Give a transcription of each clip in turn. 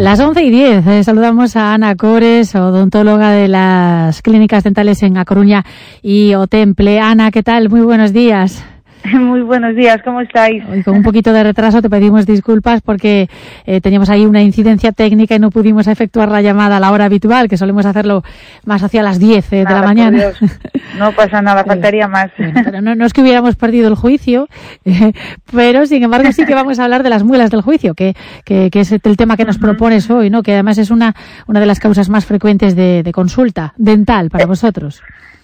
Las 11 y 10 eh, saludamos a Ana Cores, odontóloga de las clínicas dentales en A Coruña y Otemple. Ana, ¿qué tal? Muy buenos días. Muy buenos días, ¿cómo estáis? Hoy con un poquito de retraso te pedimos disculpas porque eh, teníamos ahí una incidencia técnica y no pudimos efectuar la llamada a la hora habitual, que solemos hacerlo más hacia las 10 eh, de la mañana. No pasa nada, faltaría más. no, es que hubiéramos perdido el juicio, pero sin embargo sí que vamos a hablar de las muelas del juicio, que, que, es el tema que nos propones hoy, ¿no? que además es una, una de las causas más frecuentes de, de consulta dental para vosotros.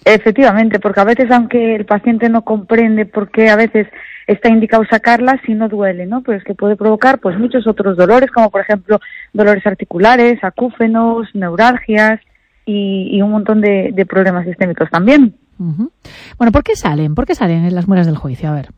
Efectivamente, porque a veces, aunque el paciente no comprende por qué a veces está indicado sacarla, si no duele, ¿no? Pues que puede provocar pues muchos otros dolores, como por ejemplo dolores articulares, acúfenos, neuralgias y, un montón de, problemas sistémicos también. Bueno, ¿por qué salen? ¿Por qué salen las muelas del juicio? A ver.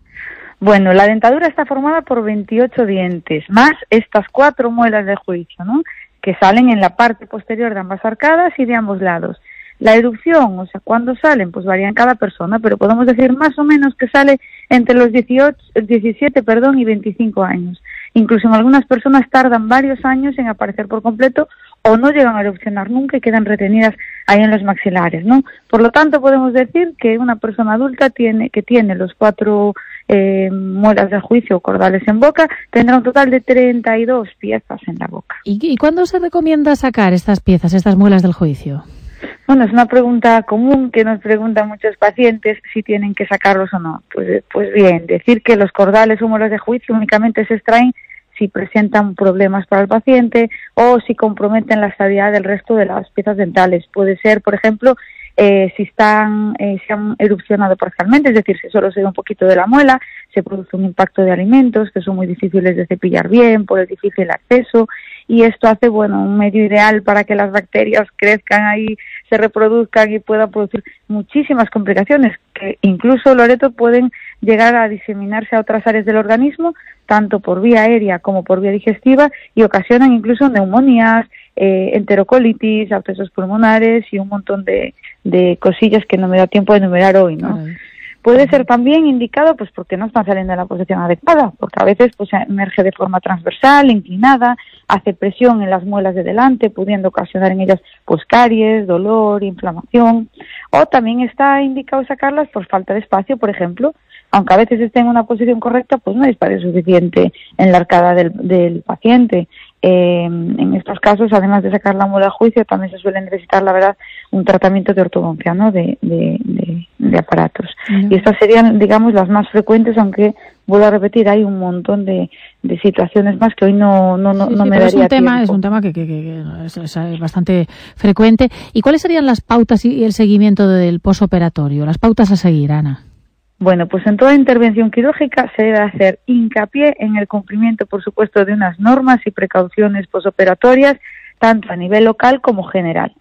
Bueno, la dentadura está formada por 28 dientes, más estas cuatro muelas del juicio, ¿no? Que salen en la parte posterior de ambas arcadas y de ambos lados. La erupción, o sea, ¿cuándo salen? Pues varía en cada persona, pero podemos decir más o menos que sale entre los 18, 17 perdón, y 25 años. Incluso en algunas personas tardan varios años en aparecer por completo o no llegan a erupcionar nunca y quedan retenidas ahí en los maxilares, ¿no? Por lo tanto, podemos decir que una persona adulta tiene, que tiene los cuatro eh, muelas de juicio o cordales en boca tendrá un total de 32 piezas en la boca. ¿Y, ¿Y cuándo se recomienda sacar estas piezas, estas muelas del juicio? Bueno, es una pregunta común que nos preguntan muchos pacientes si tienen que sacarlos o no. Pues, pues bien, decir que los cordales húmeros de juicio únicamente se extraen si presentan problemas para el paciente o si comprometen la estabilidad del resto de las piezas dentales. Puede ser, por ejemplo, eh, si están, eh, se han erupcionado parcialmente, es decir, si solo se ve un poquito de la muela, se produce un impacto de alimentos que son muy difíciles de cepillar bien por el difícil acceso y esto hace, bueno, un medio ideal para que las bacterias crezcan ahí se reproduzcan y puedan producir muchísimas complicaciones que incluso, Loreto, pueden llegar a diseminarse a otras áreas del organismo, tanto por vía aérea como por vía digestiva, y ocasionan incluso neumonías, eh, enterocolitis, abscesos pulmonares y un montón de, de, cosillas que no me da tiempo de enumerar hoy, ¿no? Puede ser también indicado pues porque no están saliendo en la posición adecuada, porque a veces pues emerge de forma transversal, inclinada, hace presión en las muelas de delante, pudiendo ocasionar en ellas pues caries, dolor, inflamación, o también está indicado sacarlas por falta de espacio, por ejemplo, aunque a veces esté en una posición correcta, pues no hay espacio suficiente en la arcada del, del paciente eh, en estos casos, además de sacar la muela a juicio, también se suele necesitar, la verdad, un tratamiento de ortodoncia, ¿no? De, de, aparatos. Y estas serían, digamos, las más frecuentes, aunque vuelvo a repetir, hay un montón de, situaciones más que hoy no, no, no, me daría es un tema, Es un tema que, que, es, bastante frecuente. ¿Y cuáles serían las pautas y el seguimiento del posoperatorio? Las pautas a seguir, Ana. Bueno, pues en toda intervención quirúrgica se debe hacer hincapié en el cumplimiento, por supuesto, de unas normas y precauciones posoperatorias, tanto a nivel local como general.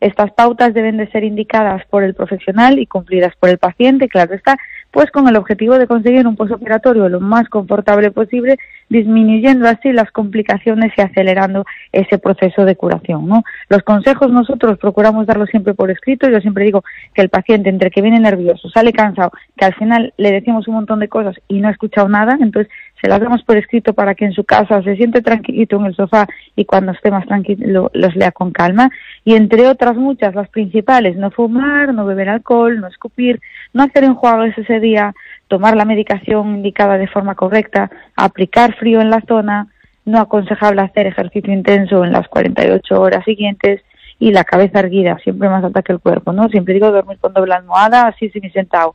Estas pautas deben de ser indicadas por el profesional y cumplidas por el paciente, claro está, pues con el objetivo de conseguir un posoperatorio lo más confortable posible, disminuyendo así las complicaciones y acelerando ese proceso de curación. ¿no? Los consejos nosotros procuramos darlos siempre por escrito. Yo siempre digo que el paciente, entre que viene nervioso, sale cansado, que al final le decimos un montón de cosas y no ha escuchado nada, entonces se las damos por escrito para que en su casa se siente tranquilito en el sofá y cuando esté más tranquilo los lea con calma. Y entre otras muchas, las principales, no fumar, no beber alcohol, no escupir, no hacer enjuagues ese día, tomar la medicación indicada de forma correcta, aplicar frío en la zona, no aconsejable hacer ejercicio intenso en las 48 horas siguientes y la cabeza erguida, siempre más alta que el cuerpo, ¿no? Siempre digo dormir con doble almohada, así sin sentado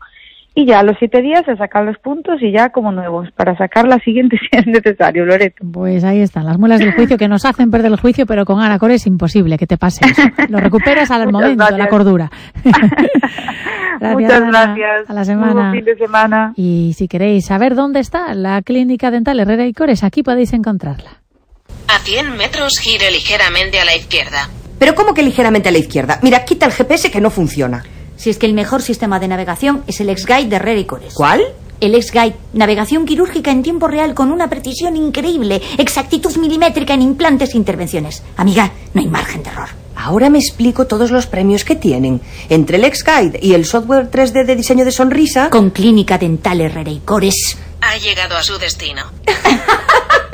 y ya a los siete días se sacan los puntos y ya como nuevos, para sacar la siguiente si es necesario, Loreto. Pues ahí están, las muelas del juicio que nos hacen perder el juicio, pero con Anacor es imposible que te pase Lo recuperas al momento, la cordura. Muchas gracias. A la semana. fin de semana. Y si queréis saber dónde está la clínica dental Herrera y Cores, aquí podéis encontrarla. A 100 metros gire ligeramente a la izquierda. ¿Pero cómo que ligeramente a la izquierda? Mira, quita el GPS que no funciona. Si es que el mejor sistema de navegación es el X-Guide de y Cores. ¿Cuál? El X-Guide, navegación quirúrgica en tiempo real con una precisión increíble, exactitud milimétrica en implantes e intervenciones. Amiga, no hay margen de error. Ahora me explico todos los premios que tienen. Entre el X-Guide y el software 3D de diseño de sonrisa. Con Clínica Dental Herrera y Cores. Ha llegado a su destino.